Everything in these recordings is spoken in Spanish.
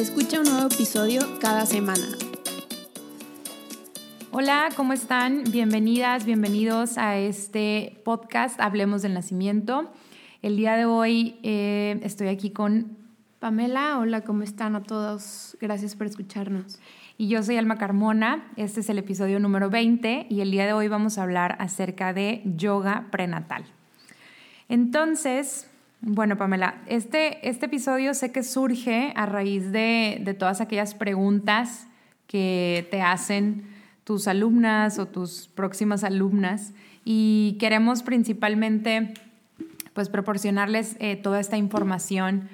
Escucha un nuevo episodio cada semana. Hola, ¿cómo están? Bienvenidas, bienvenidos a este podcast Hablemos del Nacimiento. El día de hoy eh, estoy aquí con Pamela. Hola, ¿cómo están a todos? Gracias por escucharnos. Y yo soy Alma Carmona. Este es el episodio número 20 y el día de hoy vamos a hablar acerca de yoga prenatal. Entonces, bueno, Pamela, este, este episodio sé que surge a raíz de, de todas aquellas preguntas que te hacen tus alumnas o tus próximas alumnas y queremos principalmente pues proporcionarles eh, toda esta información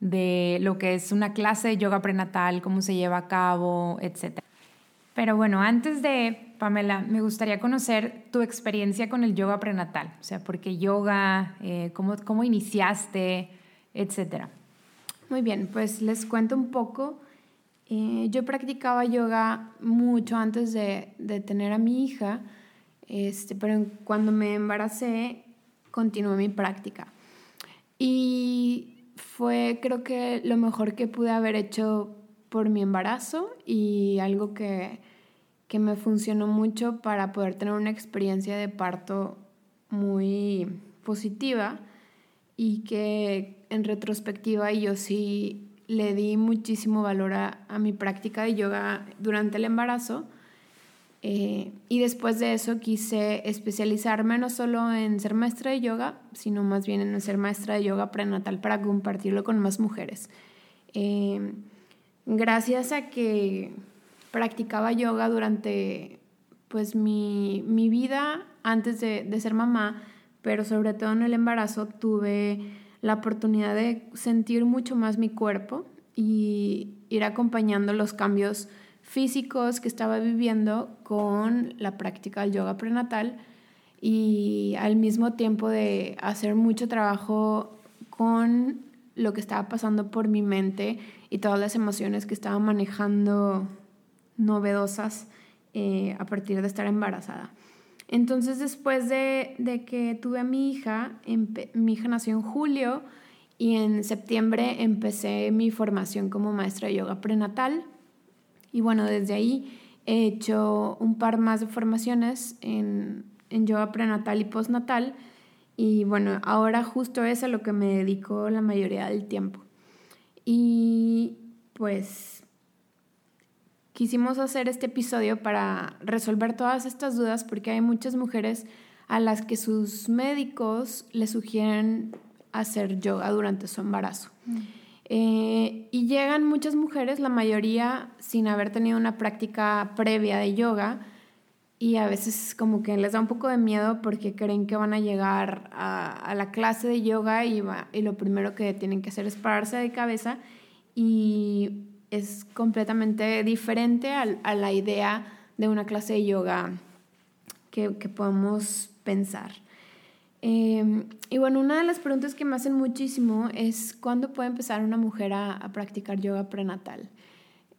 de lo que es una clase de yoga prenatal, cómo se lleva a cabo, etc. Pero bueno, antes de, Pamela, me gustaría conocer tu experiencia con el yoga prenatal, o sea, por qué yoga, eh, cómo, cómo iniciaste, etcétera. Muy bien, pues les cuento un poco. Eh, yo practicaba yoga mucho antes de, de, tener a mi hija, este, pero cuando me embaracé continué mi práctica. Y fue creo que lo mejor que pude haber hecho por mi embarazo y algo que, que me funcionó mucho para poder tener una experiencia de parto muy positiva y que en retrospectiva yo sí le di muchísimo valor a, mi práctica de yoga durante el embarazo. Eh, y después de eso quise especializarme no solo en ser maestra de yoga, sino más bien en ser maestra de yoga prenatal para compartirlo con más mujeres. Eh, gracias a que practicaba yoga durante pues mi, mi vida antes de, de, ser mamá, pero sobre todo en el embarazo tuve la oportunidad de sentir mucho más mi cuerpo y ir acompañando los cambios físicos que estaba viviendo con la práctica del yoga prenatal y al mismo tiempo de hacer mucho trabajo con lo que estaba pasando por mi mente y todas las emociones que estaba manejando novedosas eh, a partir de estar embarazada. Entonces después de, de que tuve a mi hija, mi hija nació en julio y en septiembre empecé mi formación como maestra de yoga prenatal. Y bueno, desde ahí he hecho un par más de formaciones en, en yoga prenatal y postnatal. Y bueno, ahora justo es a lo que me dedico la mayoría del tiempo. Y pues quisimos hacer este episodio para resolver todas estas dudas porque hay muchas mujeres a las que sus médicos les sugieren hacer yoga durante su embarazo. Mm. Eh, y llegan muchas mujeres, la mayoría sin haber tenido una práctica previa de yoga, y a veces como que les da un poco de miedo porque creen que van a llegar a, a la clase de yoga y, va, y lo primero que tienen que hacer es pararse de cabeza y es completamente diferente a, la idea de una clase de yoga que, podemos pensar. Em, y bueno, una de las preguntas que me hacen muchísimo es cuándo puede empezar una mujer a, practicar yoga prenatal.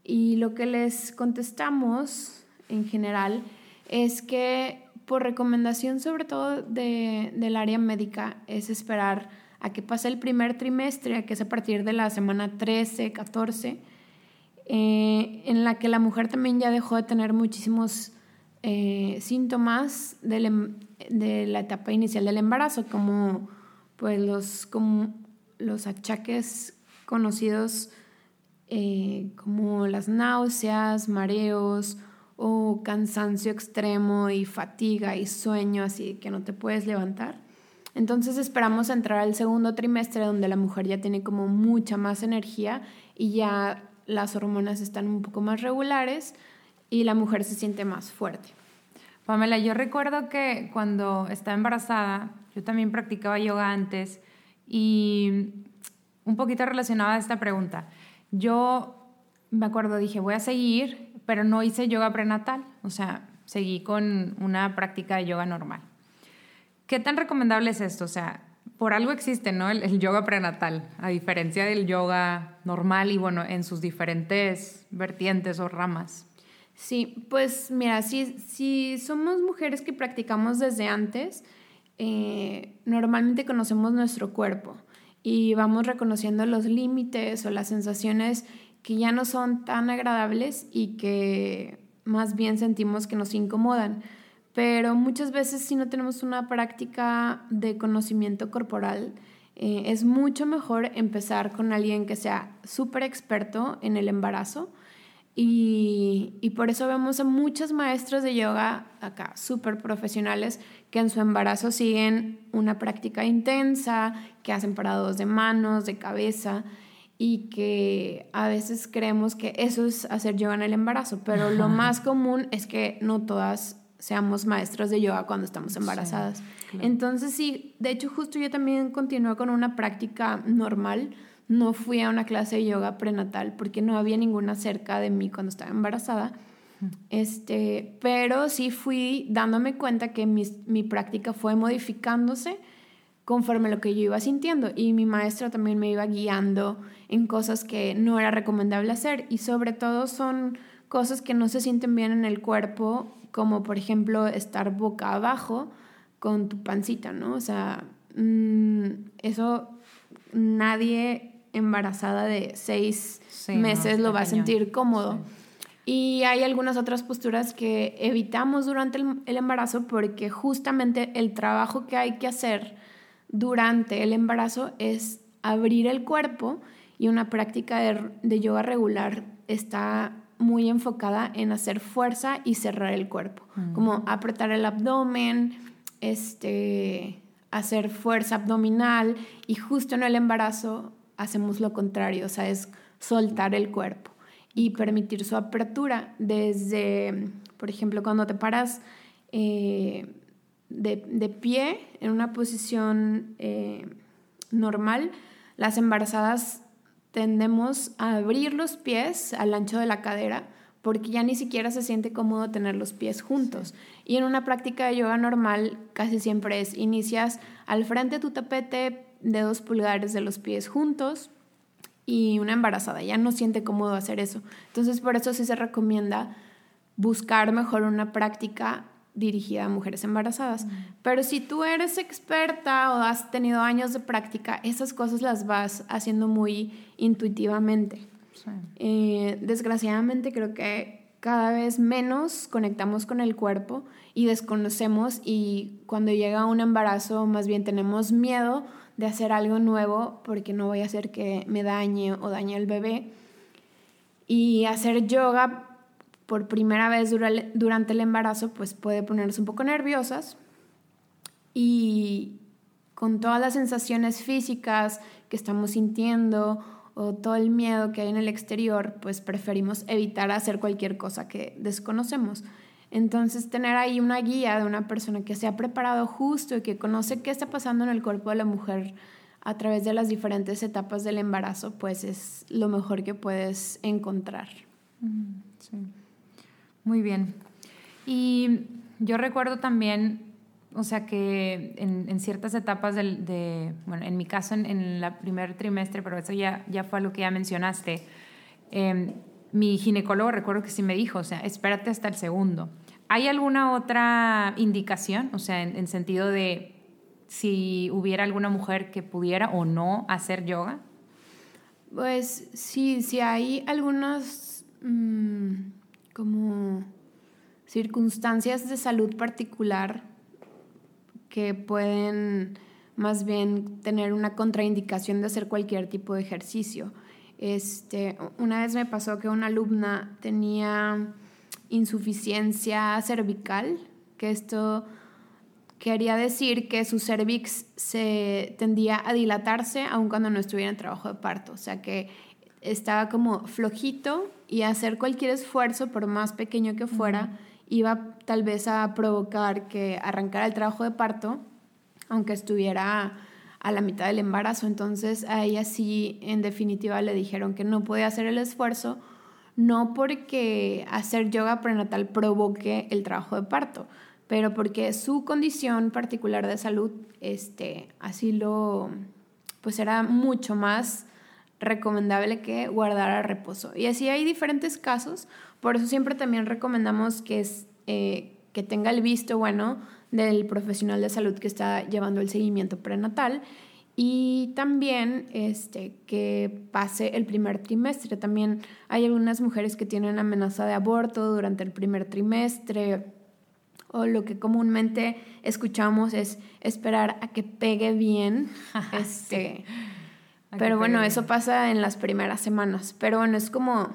Y lo que les contestamos en general es que por recomendación sobre todo de, del área médica es esperar a que pase el primer trimestre, que es a partir de la semana 13, 14, eh, en la que la mujer también ya dejó de tener muchísimos eh, síntomas em, de la etapa inicial del embarazo, como pues los, los achaques conocidos eh, como las náuseas, mareos o cansancio extremo y fatiga y sueño, así que no te puedes levantar. Entonces esperamos entrar al segundo trimestre donde la mujer ya tiene como mucha más energía y ya las hormonas están un poco más regulares y la mujer se siente más fuerte. Pamela, yo recuerdo que cuando estaba embarazada, yo también practicaba yoga antes y un poquito relacionada a esta pregunta. Yo me acuerdo, dije, voy a seguir, pero no hice yoga prenatal, o sea, seguí con una práctica de yoga normal. ¿Qué tan recomendable es esto? O sea, por algo existe, ¿no? El, yoga prenatal, a diferencia del yoga normal y bueno, en sus diferentes vertientes o ramas. Sí, pues mira, si, si somos mujeres que practicamos desde antes, eh, normalmente conocemos nuestro cuerpo y vamos reconociendo los límites o las sensaciones que ya no son tan agradables y que más bien sentimos que nos incomodan. Pero muchas veces si no tenemos una práctica de conocimiento corporal, eh, es mucho mejor empezar con alguien que sea súper experto en el embarazo. Y, y, por eso vemos a muchas maestras de yoga acá, súper profesionales, que en su embarazo siguen una práctica intensa, que hacen parados de manos, de cabeza y que a veces creemos que eso es hacer yoga en el embarazo, pero lo más común es que no todas seamos maestras de yoga cuando estamos embarazadas. Entonces sí, de hecho justo yo también continué con una práctica normal, no fui a una clase de yoga prenatal porque no había ninguna cerca de mí cuando estaba embarazada. Este, pero sí fui dándome cuenta que mi, mi práctica fue modificándose conforme lo que yo iba sintiendo. Y mi maestra también me iba guiando en cosas que no era recomendable hacer. Y sobre todo son cosas que no se sienten bien en el cuerpo, como por ejemplo estar boca abajo con tu pancita, ¿no? O sea, mm, eso nadie embarazada de seis meses lo va a sentir cómodo. Y hay algunas otras posturas que evitamos durante el embarazo porque justamente el trabajo que hay que hacer durante el embarazo es abrir el cuerpo y una práctica de, yoga regular está muy enfocada en hacer fuerza y cerrar el cuerpo, mm. como apretar el abdomen, este, hacer fuerza abdominal y justo en el embarazo hacemos lo contrario, o sea, es soltar el cuerpo y permitir su apertura desde, por ejemplo, cuando te paras eh, de, pie, en una posición eh, normal, las embarazadas tendemos a abrir los pies al ancho de la cadera porque ya ni siquiera se siente cómodo tener los pies juntos. Y en una práctica de yoga normal casi siempre es, inicias al frente de tu tapete de dos pulgares de los pies juntos y una embarazada ya no siente cómodo hacer eso. Entonces por eso sí se recomienda buscar mejor una práctica dirigida a mujeres embarazadas. Pero si tú eres experta o has tenido años de práctica, esas cosas las vas haciendo muy intuitivamente. Eh, desgraciadamente creo que cada vez menos conectamos con el cuerpo y desconocemos y cuando llega un embarazo más bien tenemos miedo de hacer algo nuevo porque no voy a hacer que me dañe o dañe al bebé. Y hacer yoga por primera vez durante el embarazo, pues puede ponernos un poco nerviosas y con todas las sensaciones físicas que estamos sintiendo o todo el miedo que hay en el exterior, pues preferimos evitar hacer cualquier cosa que desconocemos. Entonces, tener ahí una guía de una persona que se ha preparado justo y que conoce qué está pasando en el cuerpo de la mujer a través de las diferentes etapas del embarazo, pues es lo mejor que puedes encontrar. Sí. Muy bien. Y yo recuerdo también, o sea, que en, ciertas etapas del, de, bueno, en mi caso en, el primer trimestre, pero eso ya, ya fue lo que ya mencionaste, em, mi ginecólogo recuerdo que sí me dijo, o sea, espérate hasta el segundo. ¿Hay alguna otra indicación, o sea, en, sentido de si hubiera alguna mujer que pudiera o no hacer yoga? Pues sí, sí hay algunas... Mm, como circunstancias de salud particular que pueden más bien tener una contraindicación de hacer cualquier tipo de ejercicio. Este, una vez me pasó que una alumna tenía insuficiencia cervical, que esto quería decir que su cervix se tendía a dilatarse aun cuando no estuviera en trabajo de parto, o sea que estaba como flojito y hacer cualquier esfuerzo, por más pequeño que fuera, iba tal vez a provocar que arrancara el trabajo de parto, aunque estuviera a la mitad del embarazo. Entonces a ella sí, en definitiva, le dijeron que no podía hacer el esfuerzo, no porque hacer yoga prenatal provoque el trabajo de parto, pero porque su condición particular de salud, este, así lo, pues era mucho más recomendable que guardar a reposo. Y así hay diferentes casos, por eso siempre también recomendamos que, es, eh, que tenga el visto bueno del profesional de salud que está llevando el seguimiento prenatal y también este, que pase el primer trimestre. También hay algunas mujeres que tienen amenaza de aborto durante el primer trimestre o lo que comúnmente escuchamos es esperar a que pegue bien. este, pero bueno, eso pasa en las primeras semanas. Pero bueno, es como,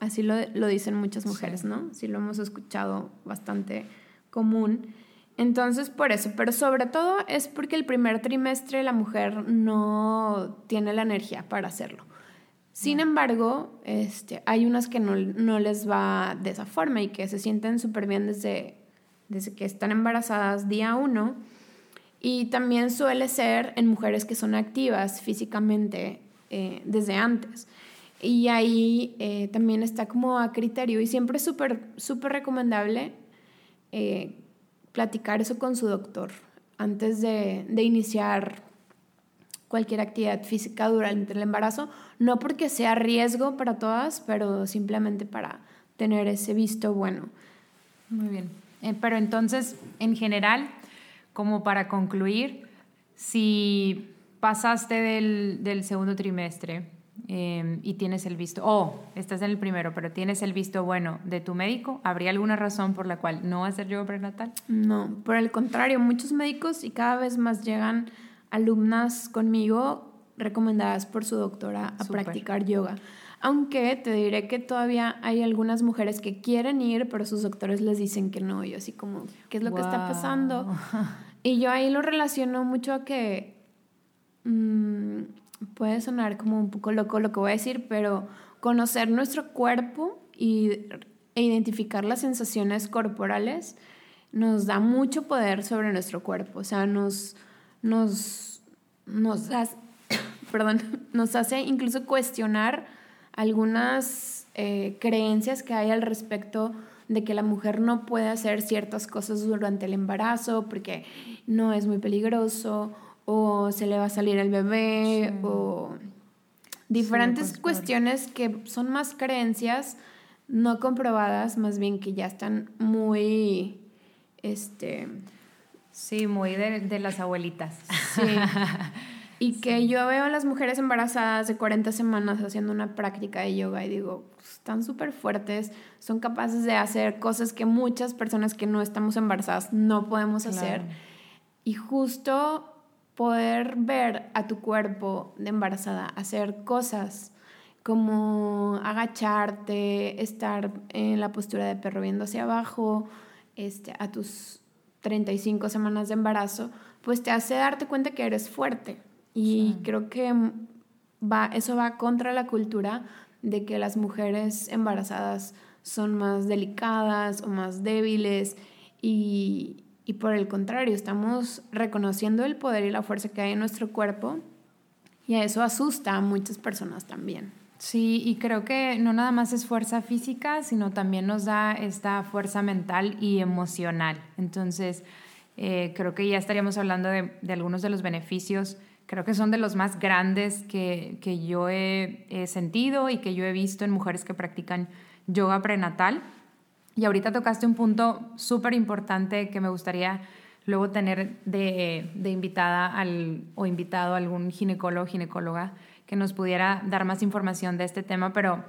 así lo, lo dicen muchas mujeres, ¿no? Sí lo hemos escuchado bastante común. Entonces, por eso, pero sobre todo es porque el primer trimestre la mujer no tiene la energía para hacerlo. Sin embargo, este, hay unas que no, no, les va de esa forma y que se sienten súper bien desde, desde que están embarazadas día uno. Y también suele ser en mujeres que son activas físicamente eh, desde antes. Y ahí eh, también está como a criterio y siempre es súper, súper recomendable eh, platicar eso con su doctor antes de, de iniciar cualquier actividad física durante el embarazo, no porque sea riesgo para todas, pero simplemente para tener ese visto bueno. Muy bien. Eh, pero entonces, en general, como para concluir, si pasaste del, del segundo trimestre Em, y tienes el visto, o estás en el primero, pero tienes el visto bueno de tu médico, ¿habría alguna razón por la cual no hacer yoga prenatal? No, por el contrario, muchos médicos y cada vez más llegan alumnas conmigo recomendadas por su doctora a practicar yoga. Aunque te diré que todavía hay algunas mujeres que quieren ir, pero sus doctores les dicen que no. Y así como, ¿qué es lo que está pasando? Y yo ahí lo relaciono mucho a que mm, puede sonar como un poco loco lo que voy a decir, pero conocer nuestro cuerpo y, e identificar las sensaciones corporales nos da mucho poder sobre nuestro cuerpo. O sea, nos, nos, nos, hace, perdón, nos hace incluso cuestionar algunas eh, creencias que hay al respecto de que la mujer no puede hacer ciertas cosas durante el embarazo porque no es muy peligroso o se le va a salir el bebé o diferentes pues, cuestiones que son más creencias no comprobadas, más bien que ya están muy, este... Sí, muy de, las abuelitas. Sí. Y que yo veo a las mujeres embarazadas de 40 semanas haciendo una práctica de yoga y digo, pues, están súper fuertes, son capaces de hacer cosas que muchas personas que no estamos embarazadas no podemos hacer. Y justo poder ver a tu cuerpo de embarazada hacer cosas como agacharte, estar en la postura de perro viendo hacia abajo, este, a tus 35 semanas de embarazo, pues te hace darte cuenta que eres fuerte. Y creo que va, eso va contra la cultura de que las mujeres embarazadas son más delicadas o más débiles y, y por el contrario, estamos reconociendo el poder y la fuerza que hay en nuestro cuerpo y eso asusta a muchas personas también. Sí, y creo que no nada más es fuerza física, sino también nos da esta fuerza mental y emocional. Entonces, eh, creo que ya estaríamos hablando de, algunos de los beneficios, creo que son de los más grandes que, que yo he, he, sentido y que yo he visto en mujeres que practican yoga prenatal. Y ahorita tocaste un punto súper importante que me gustaría luego tener de, de, invitada al, o invitado a algún ginecólogo o ginecóloga que nos pudiera dar más información de este tema, pero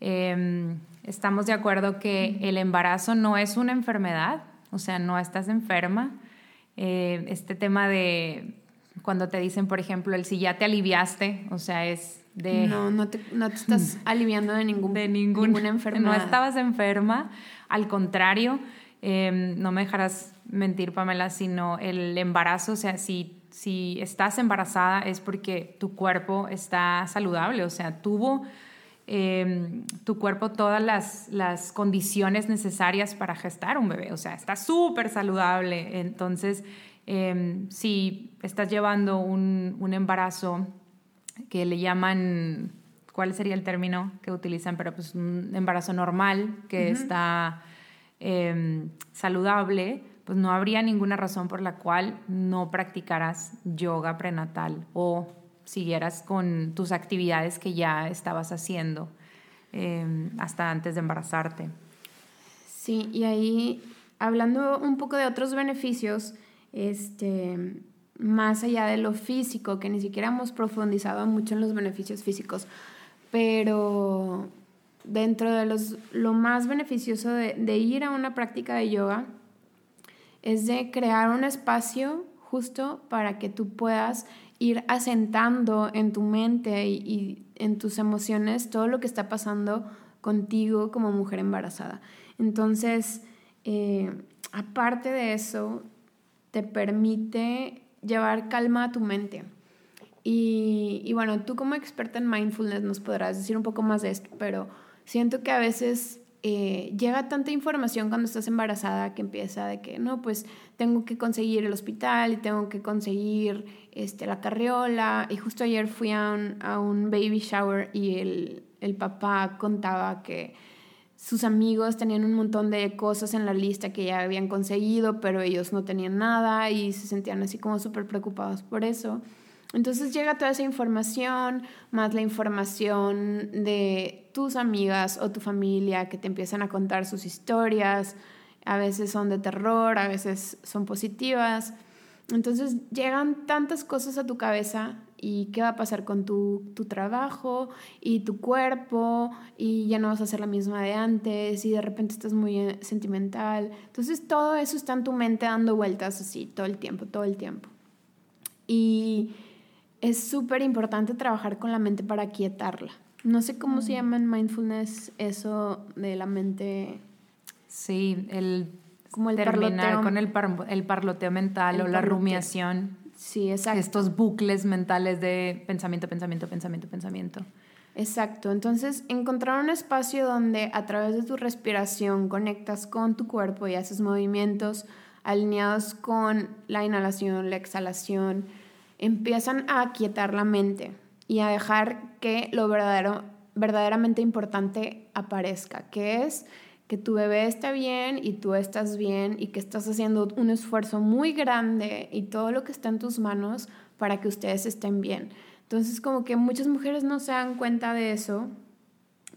em, estamos de acuerdo que el embarazo no es una enfermedad, o sea, no estás enferma. Eh, este tema de cuando te dicen, por ejemplo, el si ya te aliviaste, o sea, es de... No, no te, no te estás aliviando de, ningún, de ninguna enfermedad. No estabas enferma, al contrario, em, no me dejarás mentir, Pamela, sino el embarazo, o sea, si, si estás embarazada es porque tu cuerpo está saludable, o sea, tuvo em, tu cuerpo todas las, las, condiciones necesarias para gestar un bebé, o sea, está súper saludable. Entonces, Em, si estás llevando un, un embarazo que le llaman, ¿cuál sería el término que utilizan? Pero pues un embarazo normal, que está em, saludable, pues no habría ninguna razón por la cual no practicaras yoga prenatal o siguieras con tus actividades que ya estabas haciendo em, hasta antes de embarazarte. Sí, y ahí hablando un poco de otros beneficios, este, más allá de lo físico, que ni siquiera hemos profundizado mucho en los beneficios físicos, pero dentro de los, lo más beneficioso de, de ir a una práctica de yoga es de crear un espacio justo para que tú puedas ir asentando en tu mente y, en tus emociones todo lo que está pasando contigo como mujer embarazada. Entonces, eh, aparte de eso, te permite llevar calma a tu mente. Y, y, bueno, tú como experta en mindfulness nos podrás decir un poco más de esto, pero siento que a veces eh, llega tanta información cuando estás embarazada que empieza de que, no, pues tengo que conseguir el hospital y tengo que conseguir este, la carriola. Y justo ayer fui a un, a un baby shower y el, el papá contaba que sus amigos tenían un montón de cosas en la lista que ya habían conseguido, pero ellos no tenían nada y se sentían así como súper preocupados por eso. Entonces llega toda esa información, más la información de tus amigas o tu familia que te empiezan a contar sus historias. A veces son de terror, a veces son positivas. Entonces llegan tantas cosas a tu cabeza y qué va a pasar con tu, tu, trabajo y tu cuerpo y ya no vas a ser la misma de antes y de repente estás muy eh, sentimental. Entonces todo eso está en tu mente dando vueltas así todo el tiempo, todo el tiempo. Y es súper importante trabajar con la mente para quietarla. No sé cómo se llama en mindfulness eso de la mente. Sí, el como el terminar con el, el parloteo mental o la rumiación. Sí, exacto. Estos bucles mentales de pensamiento, pensamiento, pensamiento, pensamiento. Exacto. Entonces, encontrar un espacio donde a través de tu respiración conectas con tu cuerpo y haces movimientos alineados con la inhalación, la exhalación, empiezan a aquietar la mente y a dejar que lo verdadero, verdaderamente importante aparezca, que es que tu bebé está bien y tú estás bien y que estás haciendo un esfuerzo muy grande y todo lo que está en tus manos para que ustedes estén bien. Entonces como que muchas mujeres no se dan cuenta de eso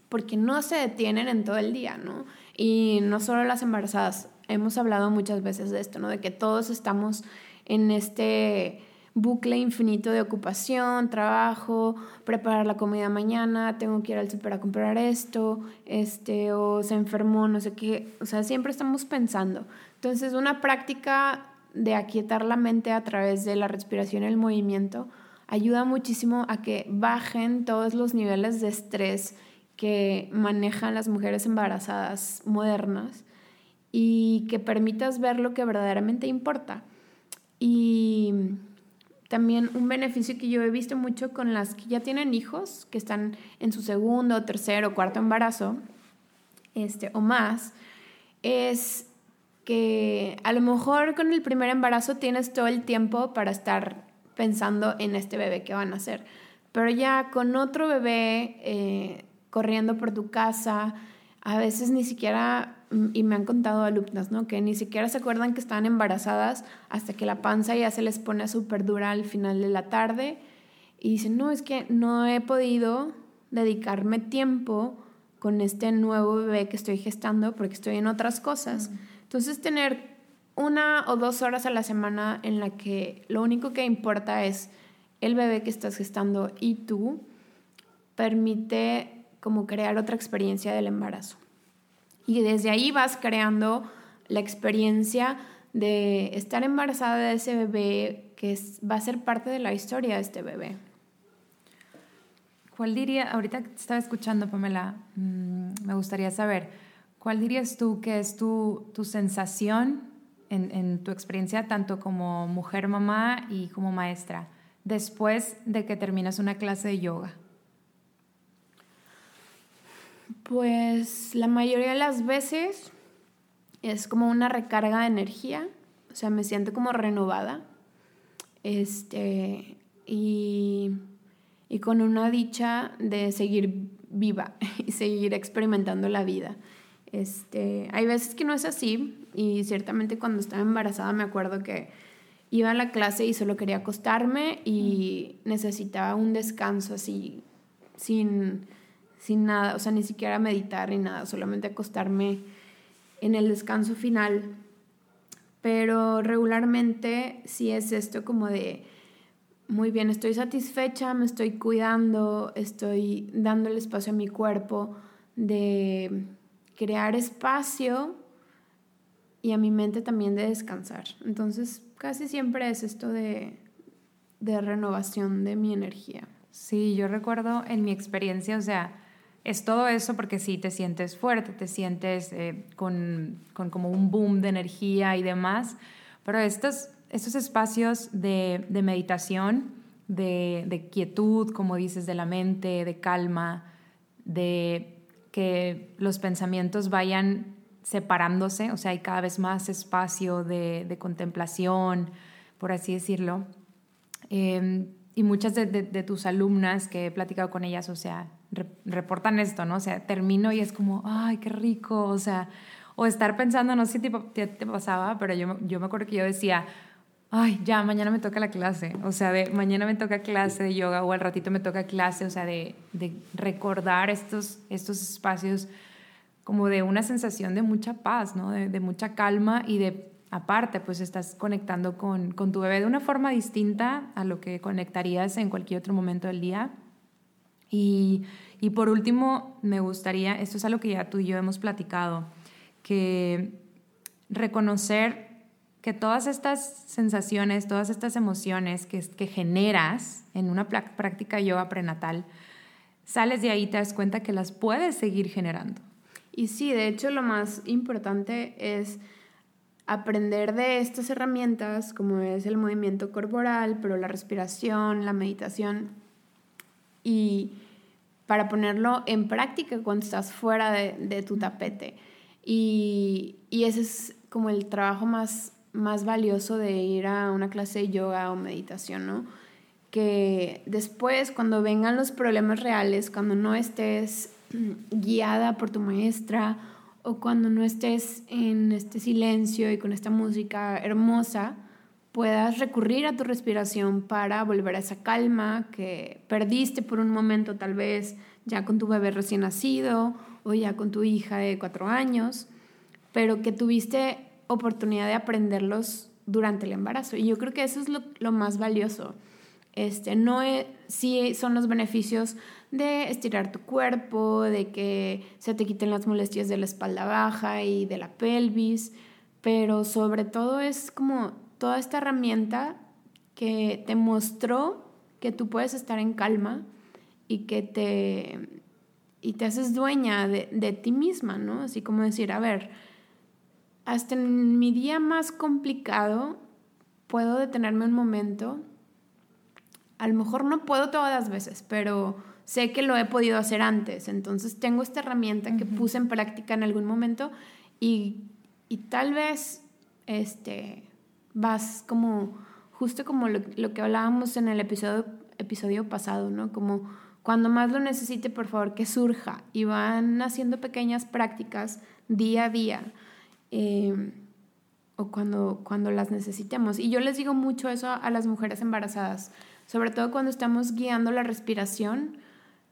porque no se detienen en todo el día, ¿no? Y no solo las embarazadas, hemos hablado muchas veces de esto, ¿no? De que todos estamos en este bucle infinito de ocupación, trabajo, preparar la comida mañana, tengo que ir al super a comprar esto, este, o se enfermó, no sé qué, o sea, siempre estamos pensando. Entonces, una práctica de aquietar la mente a través de la respiración y el movimiento ayuda muchísimo a que bajen todos los niveles de estrés que manejan las mujeres embarazadas modernas y que permitas ver lo que verdaderamente importa. Y también un beneficio que yo he visto mucho con las que ya tienen hijos, que están en su segundo, tercero, cuarto embarazo, este, o más, es que a lo mejor con el primer embarazo tienes todo el tiempo para estar pensando en este bebé que van a hacer. Pero ya con otro bebé eh, corriendo por tu casa, a veces ni siquiera y me han contado alumnas, ¿no? Que ni siquiera se acuerdan que estaban embarazadas hasta que la panza ya se les pone súper dura al final de la tarde y dicen, no, es que no he podido dedicarme tiempo con este nuevo bebé que estoy gestando porque estoy en otras cosas. Entonces, tener una o dos horas a la semana en la que lo único que importa es el bebé que estás gestando y tú, permite como crear otra experiencia del embarazo. Y desde ahí vas creando la experiencia de estar embarazada de ese bebé que va a ser parte de la historia de este bebé. ¿Cuál diría, ahorita que te estaba escuchando, Pamela, mm, me gustaría saber, ¿cuál dirías tú que es tu, tu sensación en, en, tu experiencia, tanto como mujer mamá y como maestra, después de que terminas una clase de yoga? Pues la mayoría de las veces es como una recarga de energía, o sea, me siento como renovada. Este, y, y con una dicha de seguir viva y seguir experimentando la vida. Este, hay veces que no es así y ciertamente cuando estaba embarazada me acuerdo que iba a la clase y solo quería acostarme y necesitaba un descanso así sin, sin nada, o sea, ni siquiera meditar ni nada, solamente acostarme en el descanso final. Pero regularmente sí es esto como de, muy bien, estoy satisfecha, me estoy cuidando, estoy dando el espacio a mi cuerpo de crear espacio y a mi mente también de descansar. Entonces, casi siempre es esto de, de renovación de mi energía. Sí, yo recuerdo en mi experiencia, o sea, es todo eso porque sí te sientes fuerte, te sientes eh, con, con, como un boom de energía y demás, pero estos, estos espacios de, de meditación, de, quietud, como dices, de la mente, de calma, de que los pensamientos vayan separándose, o sea, hay cada vez más espacio de, contemplación, por así decirlo. Eh, y muchas de, de, tus alumnas que he platicado con ellas, o sea, reportan esto, ¿no? O sea, termino y es como, ay, qué rico, o sea, o estar pensando, no sé si te, pasaba, pero yo, yo me acuerdo que yo decía, ay, ya, mañana me toca la clase, o sea, de mañana me toca clase de yoga o al ratito me toca clase, o sea, de, de recordar estos, estos espacios como de una sensación de mucha paz, ¿no? De, de mucha calma y de aparte, pues estás conectando con, con, tu bebé de una forma distinta a lo que conectarías en cualquier otro momento del día. Y, y, por último, me gustaría, esto es algo que ya tú y yo hemos platicado, que reconocer que todas estas sensaciones, todas estas emociones que, que generas en una práctica yoga prenatal, sales de ahí y te das cuenta que las puedes seguir generando. Y sí, de hecho lo más importante es aprender de estas herramientas, como es el movimiento corporal, pero la respiración, la meditación, y para ponerlo en práctica cuando estás fuera de, tu tapete. Y, y, ese es como el trabajo más, más valioso de ir a una clase de yoga o meditación, ¿no? Que después, cuando vengan los problemas reales, cuando no estés guiada por tu maestra, o cuando no estés en este silencio y con esta música hermosa, puedas recurrir a tu respiración para volver a esa calma que perdiste por un momento tal vez ya con tu bebé recién nacido o ya con tu hija de cuatro años, pero que tuviste oportunidad de aprenderlos durante el embarazo. Y yo creo que eso es lo, lo más valioso. Este, no es, sí son los beneficios de estirar tu cuerpo, de que se te quiten las molestias de la espalda baja y de la pelvis, pero sobre todo es como toda esta herramienta que te mostró que tú puedes estar en calma y que te, y te haces dueña de, de ti misma, ¿no? Así como decir, a ver, hasta en mi día más complicado puedo detenerme un momento. A lo mejor no puedo todas las veces, pero sé que lo he podido hacer antes, entonces tengo esta herramienta que puse en práctica en algún momento y, y tal vez este, vas como, justo como lo, lo, que hablábamos en el episodio, episodio pasado, ¿no? Como cuando más lo necesite, por favor, que surja y van haciendo pequeñas prácticas día a día. Eh, o cuando, cuando las necesitemos. Y yo les digo mucho eso a las mujeres embarazadas, sobre todo cuando estamos guiando la respiración,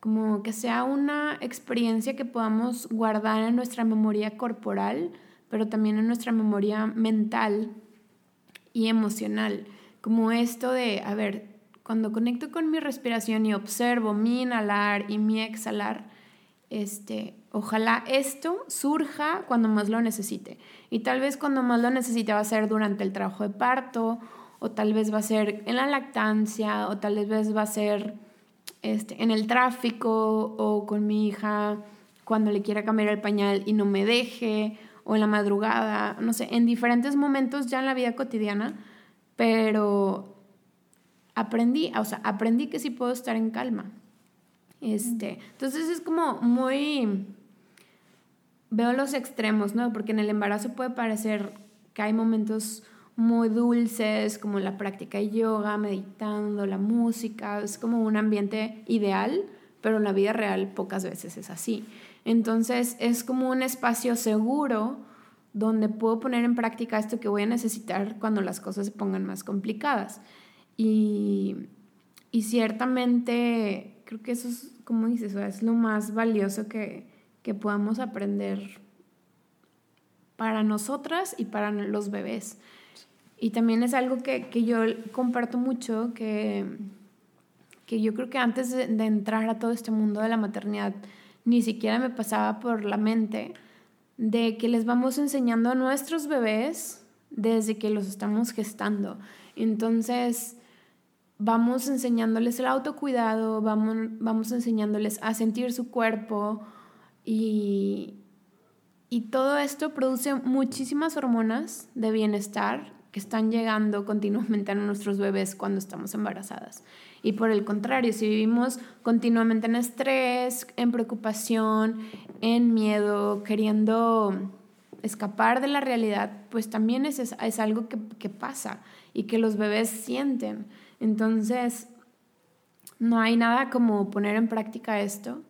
como que sea una experiencia que podamos guardar en nuestra memoria corporal, pero también en nuestra memoria mental y emocional. Como esto de, a ver, cuando conecto con mi respiración y observo mi inhalar y mi exhalar, este, ojalá esto surja cuando más lo necesite. Y tal vez cuando más lo necesite va a ser durante el trabajo de parto, o tal vez va a ser en la lactancia, o tal vez va a ser este, en el tráfico o con mi hija cuando le quiera cambiar el pañal y no me deje, o en la madrugada, no sé, en diferentes momentos ya en la vida cotidiana, pero aprendí, o sea, aprendí que sí puedo estar en calma. Este, entonces es como muy veo los extremos, ¿no? Porque en el embarazo puede parecer que hay momentos muy dulces, como la práctica de yoga, meditando, la música, es como un ambiente ideal, pero en la vida real pocas veces es así. Entonces es como un espacio seguro donde puedo poner en práctica esto que voy a necesitar cuando las cosas se pongan más complicadas. Y, y ciertamente creo que eso es, como dices, es lo más valioso que, que podamos aprender para nosotras y para los bebés. Y también es algo que, que yo comparto mucho, que, que yo creo que antes de, de, entrar a todo este mundo de la maternidad, ni siquiera me pasaba por la mente de que les vamos enseñando a nuestros bebés desde que los estamos gestando. Entonces, vamos enseñándoles el autocuidado, vamos, vamos enseñándoles a sentir su cuerpo y, y todo esto produce muchísimas hormonas de bienestar que están llegando continuamente a nuestros bebés cuando estamos embarazadas. Y por el contrario, si vivimos continuamente en estrés, en preocupación, en miedo, queriendo escapar de la realidad, pues también es, es algo que, que pasa y que los bebés sienten. Entonces, no hay nada como poner en práctica esto.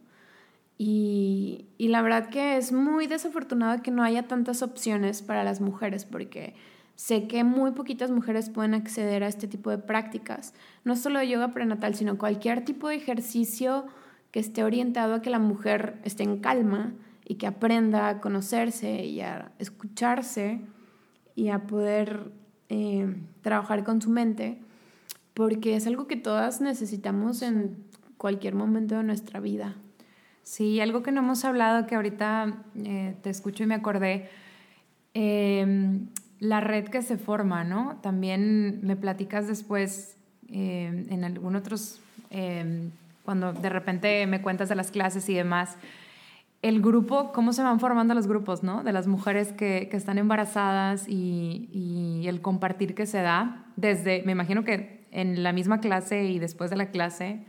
Y, y, la verdad que es muy desafortunado que no haya tantas opciones para las mujeres, porque Sé que muy poquitas mujeres pueden acceder a este tipo de prácticas, no solo yoga prenatal, sino cualquier tipo de ejercicio que esté orientado a que la mujer esté en calma y que aprenda a conocerse y a escucharse y a poder eh, trabajar con su mente, porque es algo que todas necesitamos en cualquier momento de nuestra vida. Sí, algo que no hemos hablado, que ahorita eh, te escucho y me acordé, eh, la red que se forma, ¿no? También me platicas después eh, en algún otros, eh, cuando de repente me cuentas de las clases y demás, el grupo, cómo se van formando los grupos, ¿no? De las mujeres que, que están embarazadas y, y, el compartir que se da desde, me imagino que en la misma clase y después de la clase,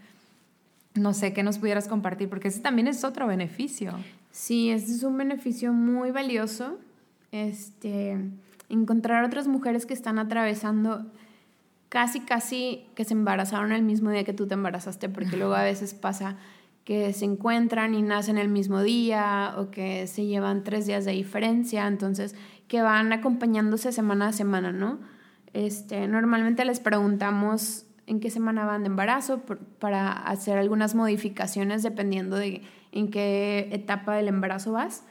no sé qué nos pudieras compartir, porque ese también es otro beneficio. Sí, ese es un beneficio muy valioso. Este, encontrar otras mujeres que están atravesando casi, casi que se embarazaron el mismo día que tú te embarazaste, porque luego a veces pasa que se encuentran y nacen el mismo día o que se llevan tres días de diferencia, entonces que van acompañándose semana a semana, ¿no? Este, normalmente les preguntamos en qué semana van de embarazo para hacer algunas modificaciones dependiendo de en qué etapa del embarazo vas.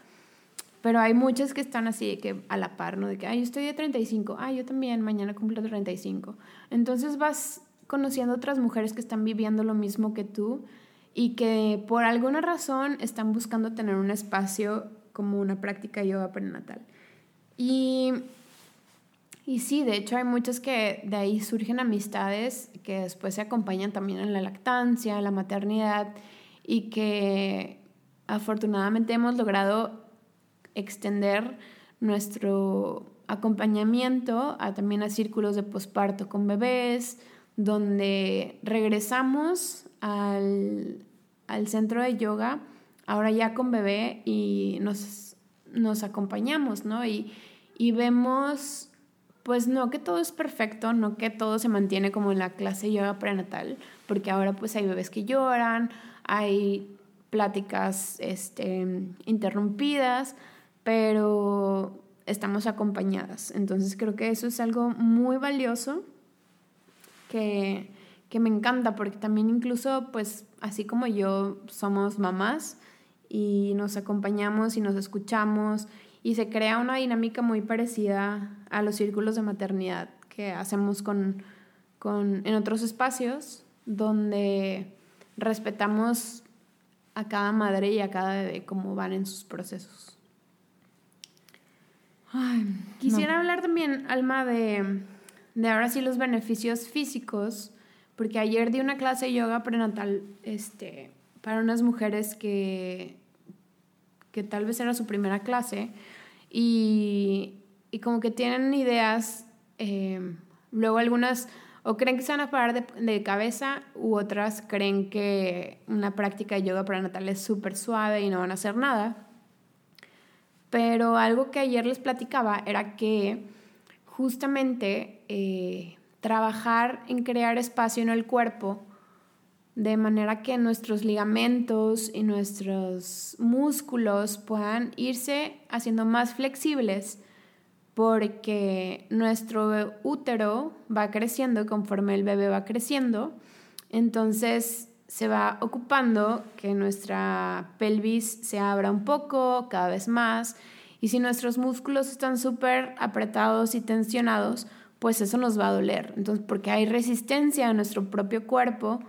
Pero hay muchas que están así, de que a la par, ¿no? De que, ay, yo estoy de 35, ay, yo también, mañana cumplo 35. Entonces vas conociendo otras mujeres que están viviendo lo mismo que tú y que por alguna razón están buscando tener un espacio como una práctica yoga prenatal. Y, y sí, de hecho hay muchas que de ahí surgen amistades que después se acompañan también en la lactancia, en la maternidad y que afortunadamente hemos logrado extender nuestro acompañamiento a, también a círculos de posparto con bebés, donde regresamos al, al, centro de yoga, ahora ya con bebé, y nos, nos acompañamos, ¿no? Y, y vemos, pues no que todo es perfecto, no que todo se mantiene como en la clase de yoga prenatal, porque ahora pues hay bebés que lloran, hay pláticas este, interrumpidas, pero estamos acompañadas. Entonces creo que eso es algo muy valioso que, que me encanta porque también incluso pues así como yo somos mamás y nos acompañamos y nos escuchamos y se crea una dinámica muy parecida a los círculos de maternidad que hacemos con, con, en otros espacios donde respetamos a cada madre y a cada bebé cómo van en sus procesos. Quisiera hablar también, Alma, de, de ahora sí los beneficios físicos, porque ayer di una clase de yoga prenatal este, para unas mujeres que, que tal vez era su primera clase y, y como que tienen ideas, eh, luego algunas o creen que se van a parar de, de, cabeza u otras creen que una práctica de yoga prenatal es súper suave y no van a hacer nada. Pero algo que ayer les platicaba era que justamente eh, trabajar en crear espacio en el cuerpo de manera que nuestros ligamentos y nuestros músculos puedan irse haciendo más flexibles porque nuestro útero va creciendo conforme el bebé va creciendo, entonces se va ocupando que nuestra pelvis se abra un poco, cada vez más, y si nuestros músculos están súper apretados y tensionados, pues eso nos va a doler. Entonces, porque hay resistencia a nuestro propio cuerpo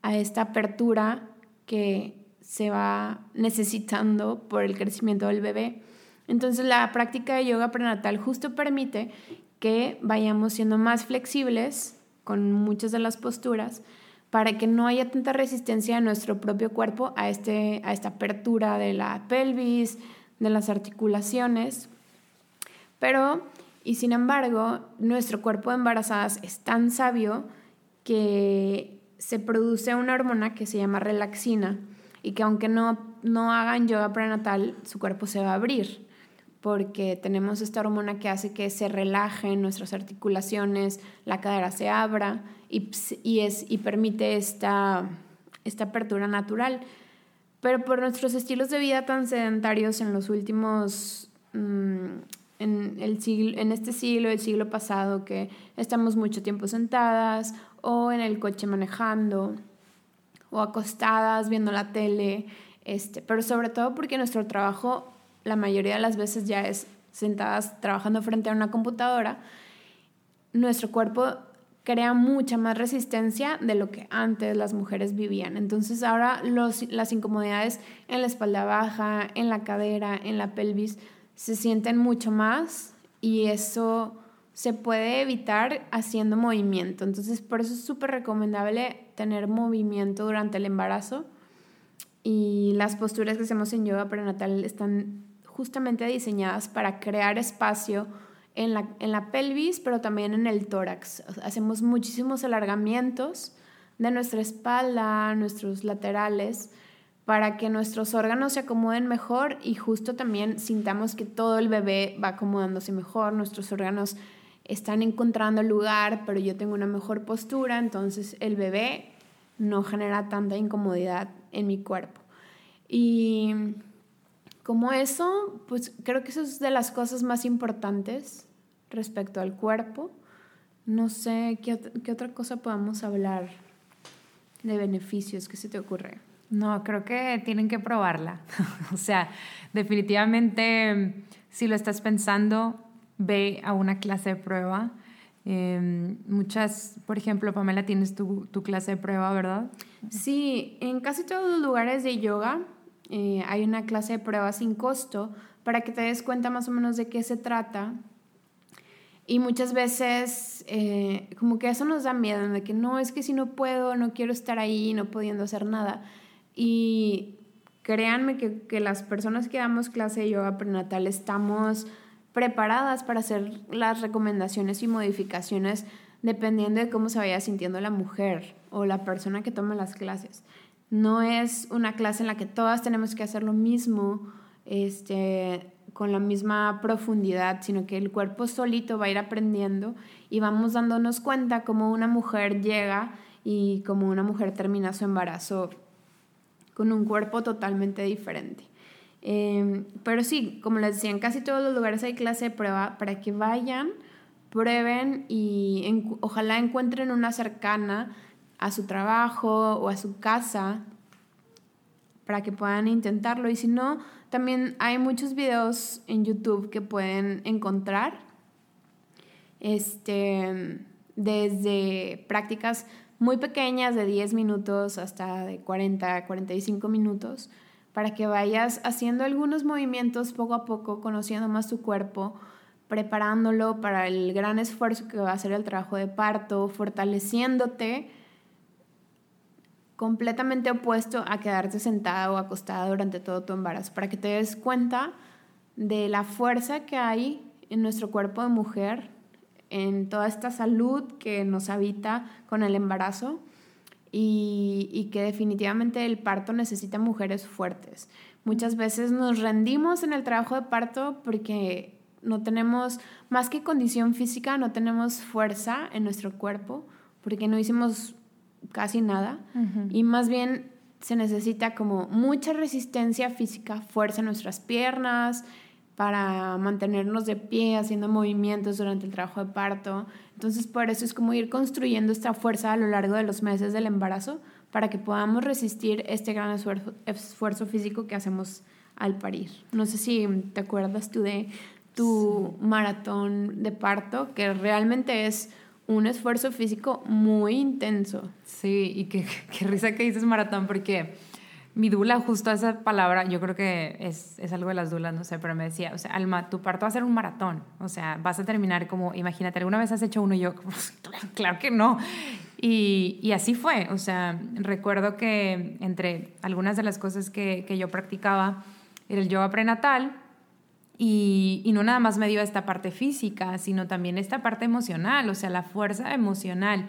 a esta apertura que se va necesitando por el crecimiento del bebé. Entonces, la práctica de yoga prenatal justo permite que vayamos siendo más flexibles con muchas de las posturas para que no haya tanta resistencia en nuestro propio cuerpo a, este, a esta apertura de la pelvis, de las articulaciones. Pero, y sin embargo, nuestro cuerpo de embarazadas es tan sabio que se produce una hormona que se llama relaxina y que aunque no, no hagan yoga prenatal, su cuerpo se va a abrir porque tenemos esta hormona que hace que se relajen nuestras articulaciones, la cadera se abra y, y, es, y permite esta, esta apertura natural. Pero por nuestros estilos de vida tan sedentarios en los últimos, mm, en, el siglo, en este siglo, el siglo pasado, que estamos mucho tiempo sentadas o en el coche manejando o acostadas viendo la tele, este, pero sobre todo porque nuestro trabajo la mayoría de las veces ya es sentadas trabajando frente a una computadora, nuestro cuerpo crea mucha más resistencia de lo que antes las mujeres vivían. Entonces ahora los, las incomodidades en la espalda baja, en la cadera, en la pelvis, se sienten mucho más y eso se puede evitar haciendo movimiento. Entonces por eso es súper recomendable tener movimiento durante el embarazo y las posturas que hacemos en yoga prenatal están justamente diseñadas para crear espacio en la, en la pelvis, pero también en el tórax. Hacemos muchísimos alargamientos de nuestra espalda, nuestros laterales, para que nuestros órganos se acomoden mejor y justo también sintamos que todo el bebé va acomodándose mejor, nuestros órganos están encontrando lugar, pero yo tengo una mejor postura, entonces el bebé no genera tanta incomodidad en mi cuerpo. Y como eso, pues creo que eso es de las cosas más importantes respecto al cuerpo. No sé qué, otra cosa podemos hablar de beneficios que se te ocurre. No, creo que tienen que probarla. o sea, definitivamente, si lo estás pensando, ve a una clase de prueba. Em, muchas, por ejemplo, Pamela, tienes tu, tu, clase de prueba, ¿verdad? Sí, en casi todos los lugares de yoga eh, hay una clase de prueba sin costo para que te des cuenta más o menos de qué se trata. Y muchas veces eh, como que eso nos da miedo, de que no, es que si no puedo, no quiero estar ahí, no pudiendo hacer nada. Y créanme que, que las personas que damos clase de yoga prenatal estamos preparadas para hacer las recomendaciones y modificaciones dependiendo de cómo se vaya sintiendo la mujer o la persona que toma las clases. No es una clase en la que todas tenemos que hacer lo mismo, este, con la misma profundidad, sino que el cuerpo solito va a ir aprendiendo y vamos dándonos cuenta cómo una mujer llega y cómo una mujer termina su embarazo con un cuerpo totalmente diferente. Em, pero sí, como les decía, en casi todos los lugares hay clase de prueba para que vayan, prueben y ojalá encuentren una cercana a su trabajo o a su casa para que puedan intentarlo. Y si no, también hay muchos videos en YouTube que pueden encontrar. Este, desde prácticas muy pequeñas de 10 minutos hasta de 40, 45 minutos, para que vayas haciendo algunos movimientos poco a poco, conociendo más tu cuerpo, preparándolo para el gran esfuerzo que va a ser el trabajo de parto, fortaleciéndote completamente opuesto a quedarte sentada o acostada durante todo tu embarazo, para que te des cuenta de la fuerza que hay en nuestro cuerpo de mujer, en toda esta salud que nos habita con el embarazo y, que definitivamente el parto necesita mujeres fuertes. Muchas veces nos rendimos en el trabajo de parto porque no tenemos, más que condición física, no tenemos fuerza en nuestro cuerpo, porque no hicimos casi nada, y más bien se necesita como mucha resistencia física, fuerza en nuestras piernas, para mantenernos de pie, haciendo movimientos durante el trabajo de parto. Entonces, por eso es como ir construyendo esta fuerza a lo largo de los meses del embarazo para que podamos resistir este gran esfuerzo, esfuerzo físico que hacemos al parir. No sé si te acuerdas tú de tu maratón de parto, que realmente es un esfuerzo físico muy intenso. Sí, y qué, risa que dices maratón, porque mi dula, justo esa palabra, yo creo que es, es, algo de las dulas, no sé, pero me decía, o sea, Alma, tu parto va a ser un maratón, o sea, vas a terminar como, imagínate, ¿alguna vez has hecho uno? Y yo, claro que no. Y, y, así fue, o sea, recuerdo que entre algunas de las cosas que, que yo practicaba era el yoga prenatal, y, no nada más me dio esta parte física, sino también esta parte emocional, o sea, la fuerza emocional.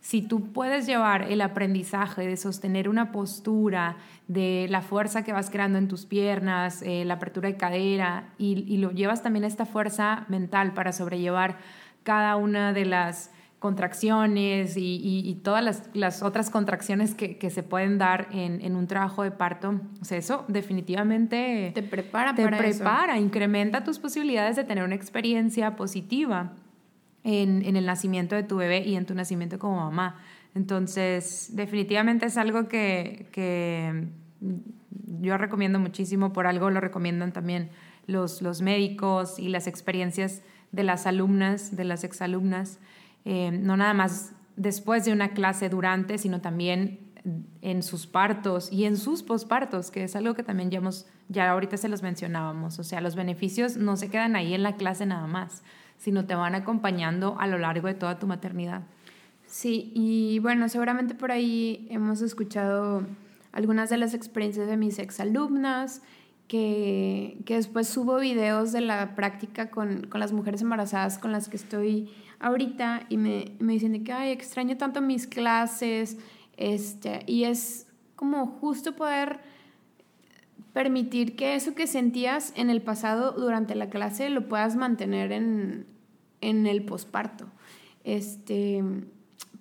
Si tú puedes llevar el aprendizaje de sostener una postura, de la fuerza que vas creando en tus piernas, eh, la apertura de cadera, y, y, lo llevas también esta fuerza mental para sobrellevar cada una de las contracciones y, y todas las, las, otras contracciones que, que se pueden dar en, en, un trabajo de parto. O sea, eso definitivamente te prepara, te para prepara, eso. incrementa tus posibilidades de tener una experiencia positiva en, en, el nacimiento de tu bebé y en tu nacimiento como mamá. Entonces, definitivamente es algo que, que yo recomiendo muchísimo, por algo lo recomiendan también los, los médicos y las experiencias de las alumnas, de las exalumnas. Eh, no nada más después de una clase durante, sino también en sus partos y en sus pospartos, que es algo que también ya, hemos, ya ahorita se los mencionábamos. O sea, los beneficios no se quedan ahí en la clase nada más, sino te van acompañando a lo largo de toda tu maternidad. Sí, y bueno, seguramente por ahí hemos escuchado algunas de las experiencias de mis exalumnas, que, que después subo videos de la práctica con, con las mujeres embarazadas con las que estoy ahorita y me, me dicen de que, ay, extraño tanto mis clases, este, y es como justo poder permitir que eso que sentías en el pasado durante la clase lo puedas mantener en, en el posparto. Este,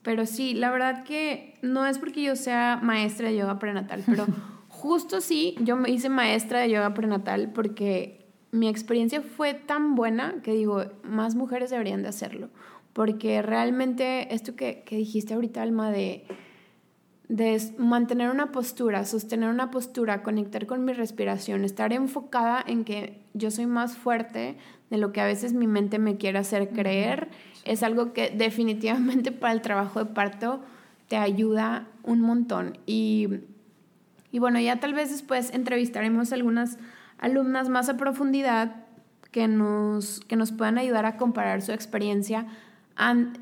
pero sí, la verdad que no es porque yo sea maestra de yoga prenatal, pero justo sí, yo me hice maestra de yoga prenatal porque mi experiencia fue tan buena que digo, más mujeres deberían de hacerlo. Porque realmente esto que, que dijiste ahorita, Alma, de, de mantener una postura, sostener una postura, conectar con mi respiración, estar enfocada en que yo soy más fuerte de lo que a veces mi mente me quiere hacer creer, es algo que definitivamente para el trabajo de parto te ayuda un montón. Y, y bueno, ya tal vez después entrevistaremos algunas alumnas más a profundidad que nos, que nos puedan ayudar a comparar su experiencia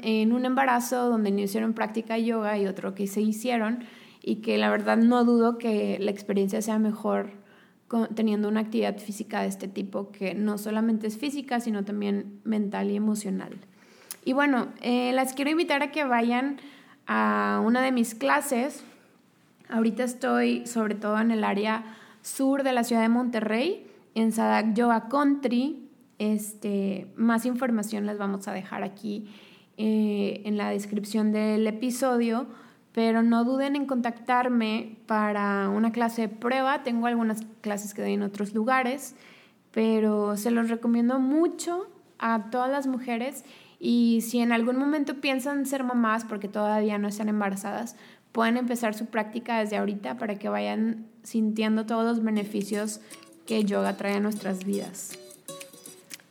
en un embarazo donde no hicieron práctica yoga y otro que se hicieron y que la verdad no dudo que la experiencia sea mejor teniendo una actividad física de este tipo que no solamente es física sino también mental y emocional. Y bueno, eh, las quiero invitar a que vayan a una de mis clases. Ahorita estoy sobre todo en el área sur de la ciudad de Monterrey, en Sadak Yoga Country. Este, más información les vamos a dejar aquí eh, en la descripción del episodio, pero no duden en contactarme para una clase de prueba. Tengo algunas clases que doy en otros lugares, pero se los recomiendo mucho a todas las mujeres y si en algún momento piensan ser mamás porque todavía no están embarazadas, pueden empezar su práctica desde ahorita para que vayan sintiendo todos los beneficios que yoga trae a nuestras vidas.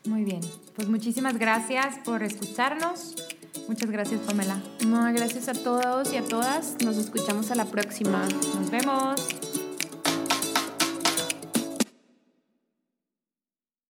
Muy bien, pues muchísimas gracias por escucharnos. Muchas gracias, Pamela. No, gracias a todos y a todas. Nos escuchamos a la próxima. Nos vemos.